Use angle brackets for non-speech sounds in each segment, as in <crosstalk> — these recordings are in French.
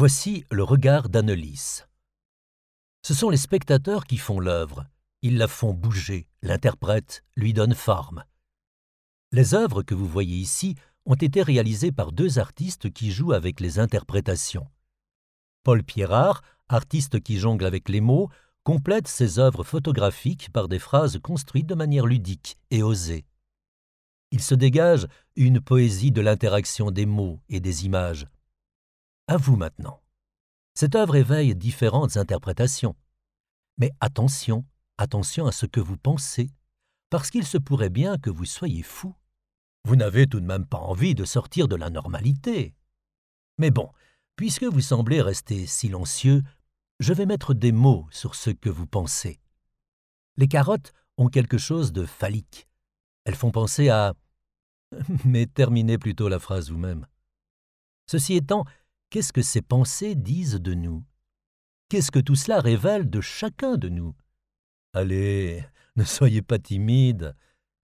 Voici le regard d'Annelise. Ce sont les spectateurs qui font l'œuvre. Ils la font bouger, l'interprètent, lui donnent forme. Les œuvres que vous voyez ici ont été réalisées par deux artistes qui jouent avec les interprétations. Paul Pierrard, artiste qui jongle avec les mots, complète ses œuvres photographiques par des phrases construites de manière ludique et osée. Il se dégage une poésie de l'interaction des mots et des images. À vous maintenant. Cette œuvre éveille différentes interprétations. Mais attention, attention à ce que vous pensez, parce qu'il se pourrait bien que vous soyez fou. Vous n'avez tout de même pas envie de sortir de la normalité. Mais bon, puisque vous semblez rester silencieux, je vais mettre des mots sur ce que vous pensez. Les carottes ont quelque chose de phallique. Elles font penser à... <laughs> Mais terminez plutôt la phrase vous-même. Ceci étant, qu'est-ce que ces pensées disent de nous? Qu'est-ce que tout cela révèle de chacun de nous? Allez, ne soyez pas timide.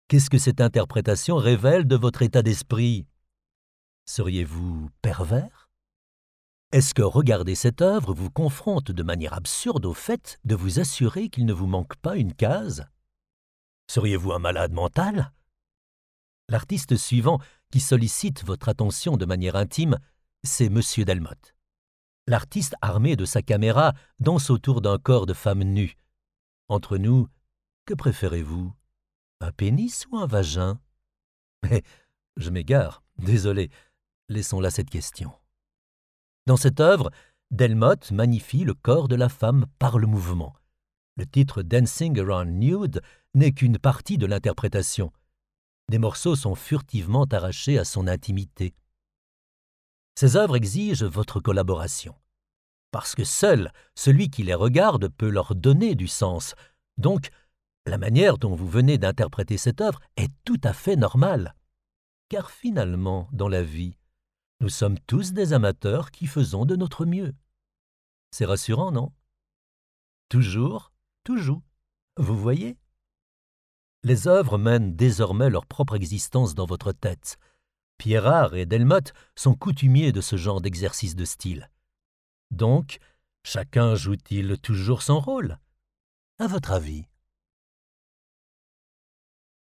Qu'est-ce que cette interprétation révèle de votre état d'esprit? Seriez-vous pervers? Est-ce que regarder cette œuvre vous confronte de manière absurde au fait de vous assurer qu'il ne vous manque pas une case? Seriez-vous un malade mental? L'artiste suivant qui sollicite votre attention de manière intime, c'est M. Delmotte. L'artiste armé de sa caméra danse autour d'un corps de femme nue. Entre nous, que préférez-vous? Un pénis ou un vagin? Mais je m'égare, désolé, laissons là cette question. Dans cette œuvre, Delmotte magnifie le corps de la femme par le mouvement. Le titre Dancing Around Nude n'est qu'une partie de l'interprétation. Des morceaux sont furtivement arrachés à son intimité. Ces œuvres exigent votre collaboration, parce que seul celui qui les regarde peut leur donner du sens. Donc, la manière dont vous venez d'interpréter cette œuvre est tout à fait normale. Car finalement, dans la vie, nous sommes tous des amateurs qui faisons de notre mieux. C'est rassurant, non? Toujours, toujours. Vous voyez? Les œuvres mènent désormais leur propre existence dans votre tête. Pierrard et Delmotte sont coutumiers de ce genre d'exercice de style. Donc, chacun joue-t-il toujours son rôle? À votre avis?